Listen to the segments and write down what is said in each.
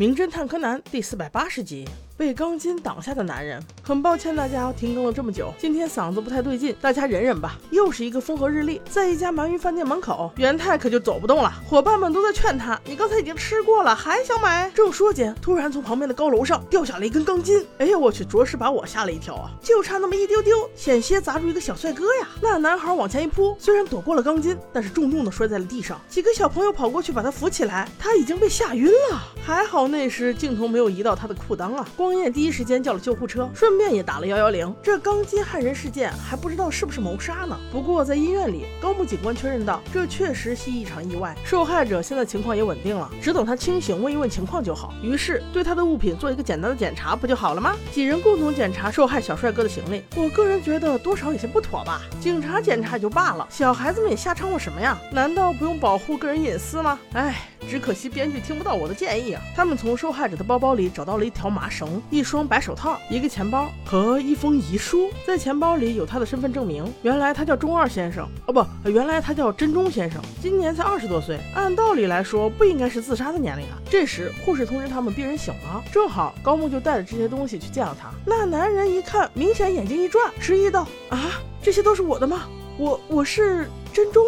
名侦探柯南》第四百八十集。被钢筋挡下的男人，很抱歉大家停更了这么久，今天嗓子不太对劲，大家忍忍吧。又是一个风和日丽，在一家鳗鱼饭店门口，元太可就走不动了，伙伴们都在劝他：“你刚才已经吃过了，还想买？”正说间，突然从旁边的高楼上掉下了一根钢筋，哎呀我去，着实把我吓了一跳啊！就差那么一丢丢，险些砸住一个小帅哥呀！那男孩往前一扑，虽然躲过了钢筋，但是重重的摔在了地上。几个小朋友跑过去把他扶起来，他已经被吓晕了。还好那时镜头没有移到他的裤裆啊。光彦第一时间叫了救护车，顺便也打了幺幺零。这钢筋害人事件还不知道是不是谋杀呢。不过在医院里，高木警官确认到这确实系一场意外，受害者现在情况也稳定了，只等他清醒问一问情况就好。于是对他的物品做一个简单的检查，不就好了吗？几人共同检查受害小帅哥的行李，我个人觉得多少有些不妥吧。警察检查也就罢了，小孩子们也瞎掺和什么呀？难道不用保护个人隐私吗？哎。只可惜编剧听不到我的建议啊！他们从受害者的包包里找到了一条麻绳、一双白手套、一个钱包和一封遗书。在钱包里有他的身份证明，原来他叫中二先生哦，不，原来他叫真中先生，今年才二十多岁。按道理来说，不应该是自杀的年龄啊。这时，护士通知他们病人醒了，正好高木就带着这些东西去见了他。那男人一看，明显眼睛一转，迟疑道：“啊，这些都是我的吗？我我是真中。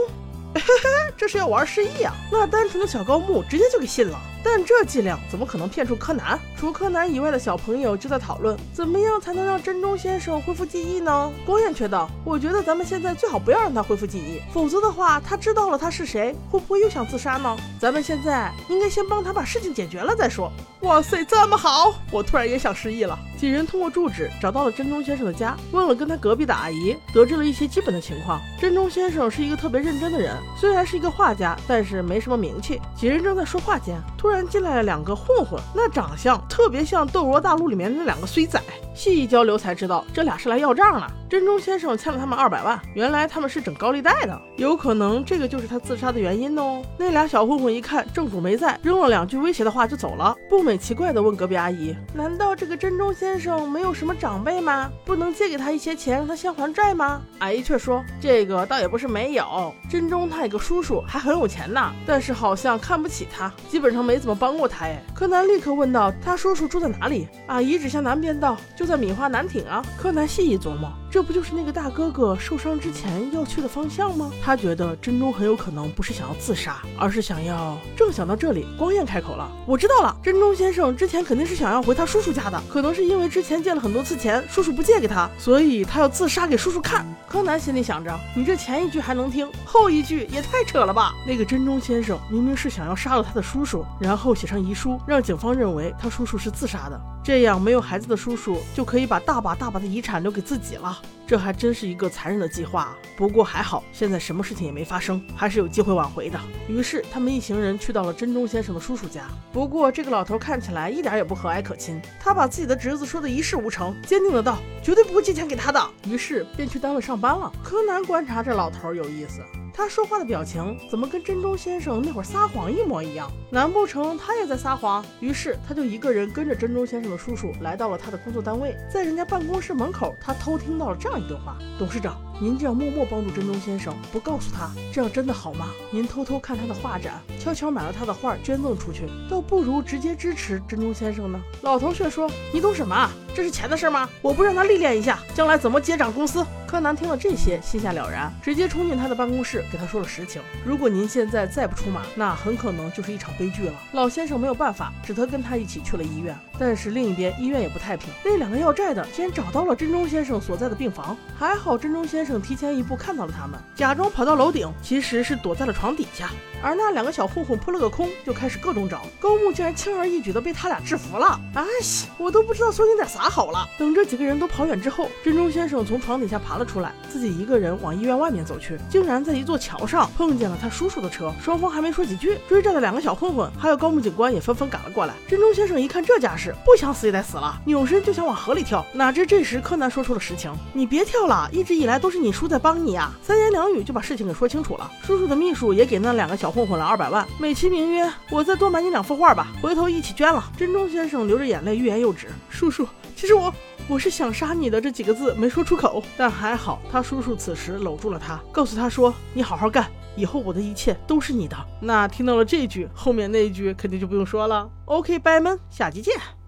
”这是要玩失忆啊！那单纯的小高木直接就给信了。但这剂量怎么可能骗出柯南？除柯南以外的小朋友就在讨论，怎么样才能让真中先生恢复记忆呢？光彦却道：“我觉得咱们现在最好不要让他恢复记忆，否则的话，他知道了他是谁，会不会又想自杀呢？咱们现在应该先帮他把事情解决了再说。”哇塞，这么好！我突然也想失忆了。几人通过住址找到了真中先生的家，问了跟他隔壁的阿姨，得知了一些基本的情况。真中先生是一个特别认真的人，虽然是一个画家，但是没什么名气。几人正在说话间，突然。进来了两个混混，那长相特别像《斗罗大陆》里面那两个衰仔。细一交流才知道，这俩是来要账的。真中先生欠了他们二百万，原来他们是整高利贷的，有可能这个就是他自杀的原因哦。那俩小混混一看正主没在，扔了两句威胁的话就走了，步美奇怪的问隔壁阿姨：“难道这个真中先生没有什么长辈吗？不能借给他一些钱让他先还债吗？”阿姨却说：“这个倒也不是没有，真中他有个叔叔还很有钱呢，但是好像看不起他，基本上没怎么帮过他。”哎，柯南立刻问道：“他叔叔住在哪里？”阿姨指向南边道：“就就在米花难挺啊。”柯南细一琢磨。这不就是那个大哥哥受伤之前要去的方向吗？他觉得真中很有可能不是想要自杀，而是想要……正想到这里，光彦开口了：“我知道了，真中先生之前肯定是想要回他叔叔家的，可能是因为之前借了很多次钱，叔叔不借给他，所以他要自杀给叔叔看。”柯南心里想着：“你这前一句还能听，后一句也太扯了吧？那个真中先生明明是想要杀了他的叔叔，然后写上遗书，让警方认为他叔叔是自杀的，这样没有孩子的叔叔就可以把大把大把的遗产留给自己了。”这还真是一个残忍的计划，不过还好，现在什么事情也没发生，还是有机会挽回的。于是他们一行人去到了真中先生的叔叔家。不过这个老头看起来一点也不和蔼可亲，他把自己的侄子说的一事无成，坚定的道：“绝对不会借钱给他的。”于是便去单位上班了。柯南观察这老头有意思。他说话的表情怎么跟真中先生那会儿撒谎一模一样？难不成他也在撒谎？于是他就一个人跟着真中先生的叔叔来到了他的工作单位，在人家办公室门口，他偷听到了这样一段话：董事长。您这样默默帮助真中先生，不告诉他，这样真的好吗？您偷偷看他的画展，悄悄买了他的画捐赠出去，倒不如直接支持真中先生呢。老头却说：“你懂什么？这是钱的事吗？我不让他历练一下，将来怎么接掌公司？”柯南听了这些，心下了然，直接冲进他的办公室，给他说了实情。如果您现在再不出马，那很可能就是一场悲剧了。老先生没有办法，只得跟他一起去了医院。但是另一边，医院也不太平，那两个要债的竟然找到了真中先生所在的病房。还好真中先生提前一步看到了他们，假装跑到楼顶，其实是躲在了床底下。而那两个小混混扑了个空，就开始各种找高木，竟然轻而易举的被他俩制服了。哎西，我都不知道说你点啥好了。等这几个人都跑远之后，真中先生从床底下爬了出来，自己一个人往医院外面走去，竟然在一座桥上碰见了他叔叔的车。双方还没说几句，追债的两个小混混还有高木警官也纷纷赶了过来。真中先生一看这架势，不想死也得死了，扭身就想往河里跳。哪知这时柯南说出了实情：“你别跳了，一直以来都是你叔在帮你呀。”三言两语就把事情给说清楚了。叔叔的秘书也给那两个小。混混了二百万，美其名曰我再多买你两幅画吧，回头一起捐了。真中先生流着眼泪欲言又止，叔叔，其实我我是想杀你的这几个字没说出口，但还好他叔叔此时搂住了他，告诉他说你好好干。以后我的一切都是你的。那听到了这句，后面那一句肯定就不用说了。OK，拜们，下期见。